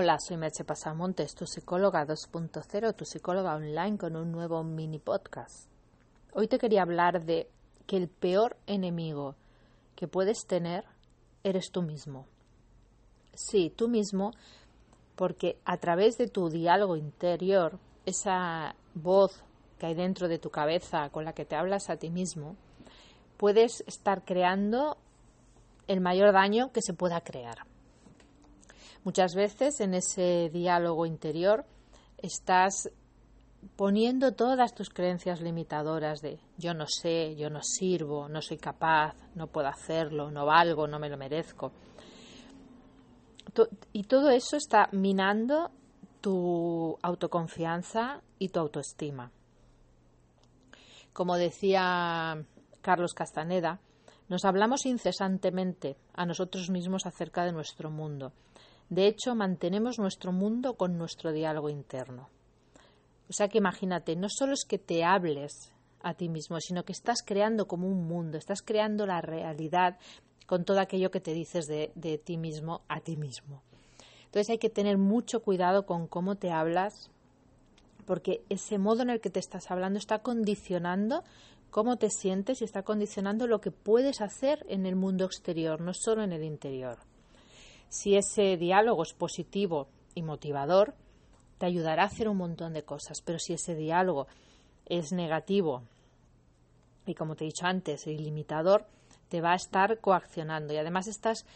Hola, soy Merche Pasamontes, tu psicóloga 2.0, tu psicóloga online con un nuevo mini podcast. Hoy te quería hablar de que el peor enemigo que puedes tener eres tú mismo. Sí, tú mismo, porque a través de tu diálogo interior, esa voz que hay dentro de tu cabeza con la que te hablas a ti mismo, puedes estar creando el mayor daño que se pueda crear. Muchas veces en ese diálogo interior estás poniendo todas tus creencias limitadoras de yo no sé, yo no sirvo, no soy capaz, no puedo hacerlo, no valgo, no me lo merezco. Y todo eso está minando tu autoconfianza y tu autoestima. Como decía Carlos Castaneda, nos hablamos incesantemente a nosotros mismos acerca de nuestro mundo de hecho, mantenemos nuestro mundo con nuestro diálogo interno. O sea que imagínate, no solo es que te hables a ti mismo, sino que estás creando como un mundo, estás creando la realidad con todo aquello que te dices de, ti mismo a ti mismo. Entonces hay que tener mucho cuidado con cómo te hablas, porque ese modo en el que te estás hablando está condicionando cómo te sientes y está condicionando lo que puedes hacer en el mundo exterior, no solo en el interior. Si ese diálogo es positivo y motivador, te ayudará a hacer un montón de cosas, pero si ese diálogo es negativo y como te he dicho antes, limitador, te va a estar coaccionando. Y además estás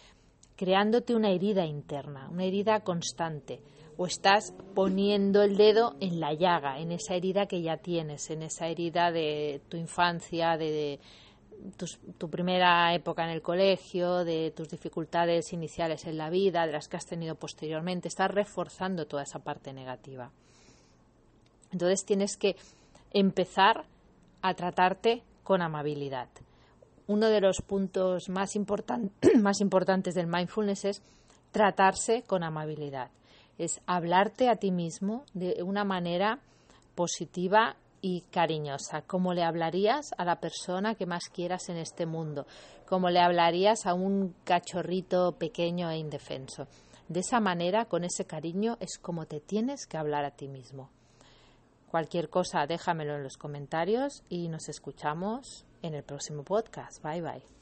creándote una herida interna, una herida constante, o estás poniendo el dedo en la llaga, en esa herida que ya tienes, en esa herida de tu infancia, de, tu, primera época en el colegio, de tus dificultades iniciales en la vida, de las que has tenido posteriormente, estás reforzando toda esa parte negativa. Entonces tienes que empezar a tratarte con amabilidad. Uno de los puntos más, más importantes del mindfulness es tratarse con amabilidad. Es hablarte a ti mismo de una manera positiva y cariñosa, como le hablarías a la persona que más quieras en este mundo, como le hablarías a un cachorrito pequeño e indefenso. De esa manera, con ese cariño, es como te tienes que hablar a ti mismo. Cualquier cosa, déjamelo en los comentarios y nos escuchamos en el próximo podcast. Bye bye.